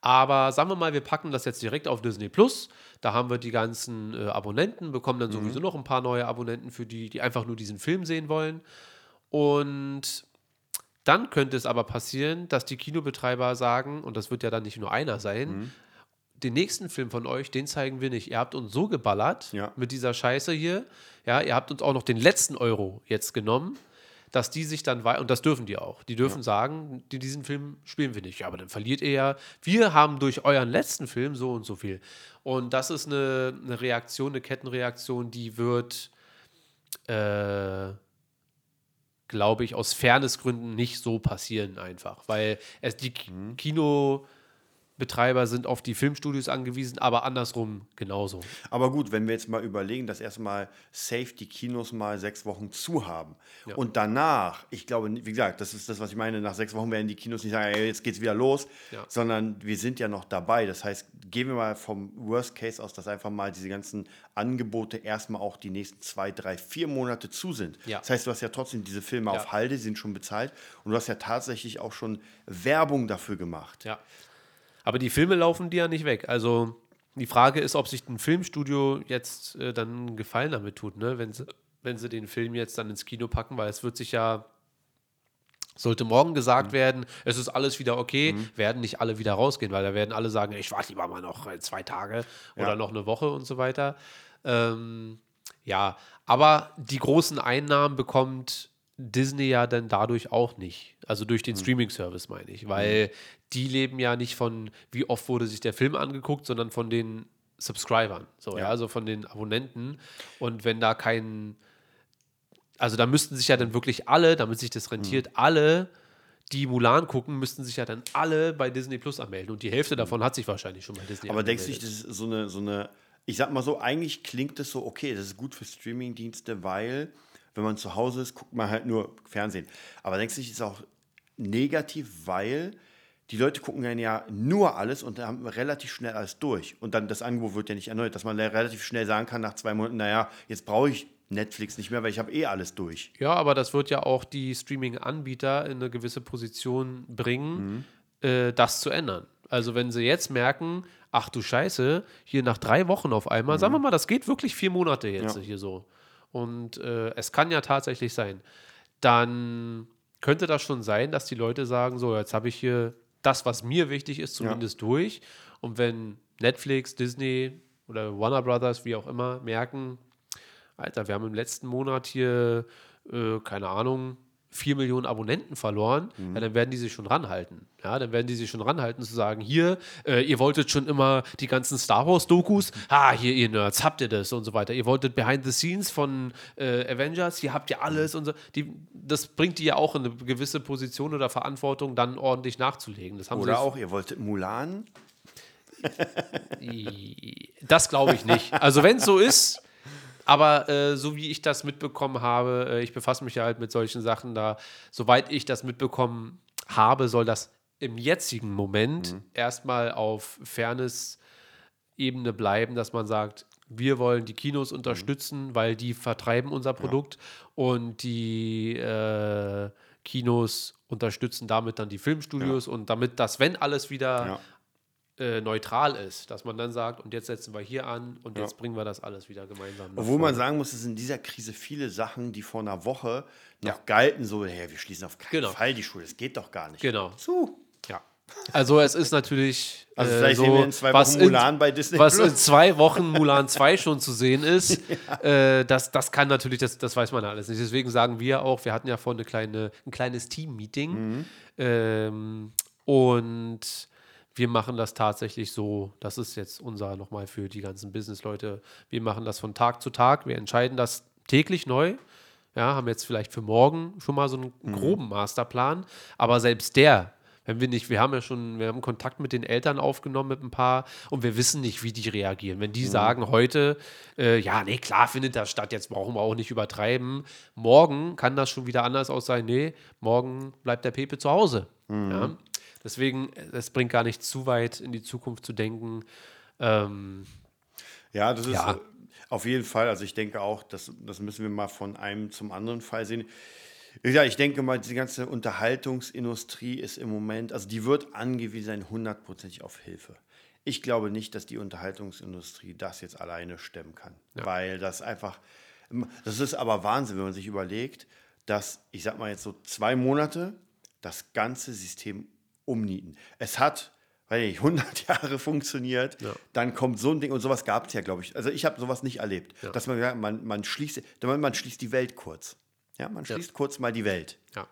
Aber sagen wir mal, wir packen das jetzt direkt auf Disney Plus. Da haben wir die ganzen äh, Abonnenten, bekommen dann sowieso mhm. noch ein paar neue Abonnenten für die, die einfach nur diesen Film sehen wollen. Und dann könnte es aber passieren, dass die Kinobetreiber sagen, und das wird ja dann nicht nur einer sein, mhm. den nächsten Film von euch, den zeigen wir nicht. Ihr habt uns so geballert ja. mit dieser Scheiße hier. Ja, ihr habt uns auch noch den letzten Euro jetzt genommen, dass die sich dann, und das dürfen die auch, die dürfen ja. sagen, die, diesen Film spielen wir nicht. Ja, aber dann verliert ihr ja. Wir haben durch euren letzten Film so und so viel. Und das ist eine, eine Reaktion, eine Kettenreaktion, die wird. Äh, glaube ich, aus Fairnessgründen nicht so passieren einfach, weil es die mhm. Kino Betreiber sind auf die Filmstudios angewiesen, aber andersrum genauso. Aber gut, wenn wir jetzt mal überlegen, dass erstmal safe die Kinos mal sechs Wochen zu haben ja. und danach, ich glaube, wie gesagt, das ist das, was ich meine, nach sechs Wochen werden die Kinos nicht sagen, ey, jetzt geht's wieder los, ja. sondern wir sind ja noch dabei. Das heißt, gehen wir mal vom Worst Case aus, dass einfach mal diese ganzen Angebote erstmal auch die nächsten zwei, drei, vier Monate zu sind. Ja. Das heißt, du hast ja trotzdem diese Filme auf Halde, die sind schon bezahlt und du hast ja tatsächlich auch schon Werbung dafür gemacht. Ja. Aber die Filme laufen dir ja nicht weg. Also die Frage ist, ob sich ein Filmstudio jetzt äh, dann einen Gefallen damit tut, ne? wenn, sie, wenn sie den Film jetzt dann ins Kino packen, weil es wird sich ja Sollte morgen gesagt mhm. werden, es ist alles wieder okay, mhm. werden nicht alle wieder rausgehen, weil da werden alle sagen, ich warte lieber mal noch zwei Tage ja. oder noch eine Woche und so weiter. Ähm, ja, aber die großen Einnahmen bekommt Disney ja dann dadurch auch nicht. Also durch den mhm. Streaming-Service meine ich, weil mhm. Die leben ja nicht von, wie oft wurde sich der Film angeguckt, sondern von den Subscribern, so, ja. ja, also von den Abonnenten. Und wenn da kein, also da müssten sich ja dann wirklich alle, damit sich das rentiert, mhm. alle, die Mulan gucken, müssten sich ja dann alle bei Disney Plus anmelden. Und die Hälfte davon hat sich wahrscheinlich schon bei Disney Aber denkst du nicht, das ist so eine, so eine, ich sag mal so, eigentlich klingt das so, okay, das ist gut für Streamingdienste, weil wenn man zu Hause ist, guckt man halt nur Fernsehen. Aber denkst du nicht, ist auch negativ, weil die Leute gucken dann ja nur alles und haben relativ schnell alles durch. Und dann das Angebot wird ja nicht erneut, dass man relativ schnell sagen kann nach zwei Monaten, naja, jetzt brauche ich Netflix nicht mehr, weil ich habe eh alles durch. Ja, aber das wird ja auch die Streaming-Anbieter in eine gewisse Position bringen, mhm. äh, das zu ändern. Also wenn sie jetzt merken, ach du Scheiße, hier nach drei Wochen auf einmal, mhm. sagen wir mal, das geht wirklich vier Monate jetzt ja. hier so. Und äh, es kann ja tatsächlich sein, dann könnte das schon sein, dass die Leute sagen, so, jetzt habe ich hier das, was mir wichtig ist, zumindest ja. durch. Und wenn Netflix, Disney oder Warner Brothers, wie auch immer, merken, Alter, wir haben im letzten Monat hier, äh, keine Ahnung, 4 Millionen Abonnenten verloren, mhm. ja, dann werden die sich schon ranhalten. Ja, dann werden die sich schon ranhalten zu sagen, hier, äh, ihr wolltet schon immer die ganzen Star Wars Dokus, ah, hier ihr Nerds, habt ihr das und so weiter. Ihr wolltet Behind the Scenes von äh, Avengers, hier habt ihr alles und so. Die, das bringt die ja auch in eine gewisse Position oder Verantwortung, dann ordentlich nachzulegen. oder auch, ihr wolltet Mulan? das glaube ich nicht. Also wenn es so ist, aber äh, so wie ich das mitbekommen habe, äh, ich befasse mich ja halt mit solchen Sachen da, soweit ich das mitbekommen habe, soll das im jetzigen Moment mhm. erstmal auf Fairness-Ebene bleiben, dass man sagt, wir wollen die Kinos mhm. unterstützen, mhm. weil die vertreiben unser Produkt ja. und die äh, Kinos unterstützen damit dann die Filmstudios ja. und damit das, wenn alles wieder ja äh, neutral ist, dass man dann sagt, und jetzt setzen wir hier an und jetzt bringen wir das alles wieder gemeinsam. Obwohl man sagen muss, es sind in dieser Krise viele Sachen, die vor einer Woche noch ja. galten, so, hey, wir schließen auf keinen genau. Fall die Schule, das geht doch gar nicht. Genau. So. Ja. Also es ist natürlich. Also vielleicht äh, so, sehen wir in zwei Wochen Mulan in, bei Disney. Was Plus. in zwei Wochen Mulan 2 schon zu sehen ist, ja. äh, das, das kann natürlich, das, das weiß man alles nicht. Deswegen sagen wir auch, wir hatten ja vorhin eine kleine, ein kleines Team-Meeting. Mhm. Ähm, und wir machen das tatsächlich so, das ist jetzt unser nochmal für die ganzen Business-Leute, wir machen das von Tag zu Tag, wir entscheiden das täglich neu. Ja, haben jetzt vielleicht für morgen schon mal so einen mhm. groben Masterplan, aber selbst der, wenn wir nicht, wir haben ja schon, wir haben Kontakt mit den Eltern aufgenommen mit ein paar und wir wissen nicht, wie die reagieren. Wenn die mhm. sagen heute, äh, ja, nee, klar findet das statt, jetzt brauchen wir auch nicht übertreiben. Morgen kann das schon wieder anders aussehen. Nee, morgen bleibt der Pepe zu Hause. Mhm. Ja? Deswegen, es bringt gar nicht zu weit in die Zukunft zu denken. Ähm, ja, das ist ja. auf jeden Fall. Also ich denke auch, das, das müssen wir mal von einem zum anderen Fall sehen. Ja, ich denke mal, die ganze Unterhaltungsindustrie ist im Moment, also die wird angewiesen sein, hundertprozentig auf Hilfe. Ich glaube nicht, dass die Unterhaltungsindustrie das jetzt alleine stemmen kann, ja. weil das einfach, das ist aber Wahnsinn, wenn man sich überlegt, dass, ich sag mal jetzt so zwei Monate, das ganze System umnieten. Es hat weil nicht, 100 Jahre funktioniert, ja. dann kommt so ein Ding und sowas gab es ja, glaube ich. Also ich habe sowas nicht erlebt, ja. dass man, man, man schließt, man schließt die Welt kurz. Ja, man schließt ja. kurz mal die Welt. Ja.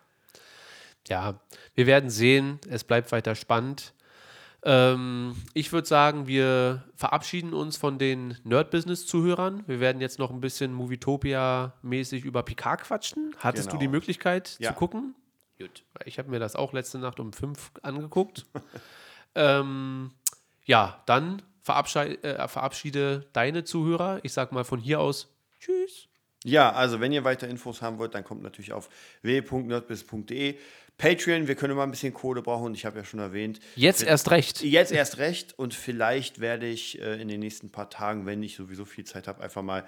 ja, wir werden sehen, es bleibt weiter spannend. Ähm, ich würde sagen, wir verabschieden uns von den Nerd-Business-Zuhörern. Wir werden jetzt noch ein bisschen Movietopia-mäßig über Picard quatschen. Hattest genau. du die Möglichkeit zu gucken? Gut. Ich habe mir das auch letzte Nacht um fünf angeguckt. ähm, ja, dann verabschiede, äh, verabschiede deine Zuhörer. Ich sage mal von hier aus Tschüss. Ja, also wenn ihr weiter Infos haben wollt, dann kommt natürlich auf www.nerdbiz.de. Patreon, wir können mal ein bisschen Kohle brauchen und ich habe ja schon erwähnt. Jetzt erst recht. Jetzt erst recht und vielleicht werde ich äh, in den nächsten paar Tagen, wenn ich sowieso viel Zeit habe, einfach mal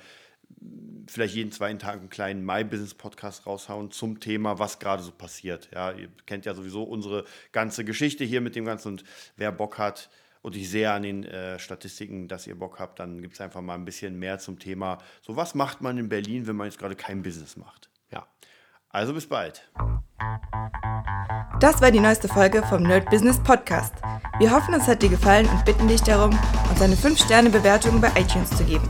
vielleicht jeden zweiten Tag einen kleinen My Business Podcast raushauen zum Thema, was gerade so passiert. Ja, ihr kennt ja sowieso unsere ganze Geschichte hier mit dem Ganzen und wer Bock hat und ich sehe an den äh, Statistiken, dass ihr Bock habt, dann gibt es einfach mal ein bisschen mehr zum Thema, so was macht man in Berlin, wenn man jetzt gerade kein Business macht. Ja, also bis bald. Das war die neueste Folge vom Nerd Business Podcast. Wir hoffen, es hat dir gefallen und bitten dich darum, uns eine 5-Sterne-Bewertung bei iTunes zu geben.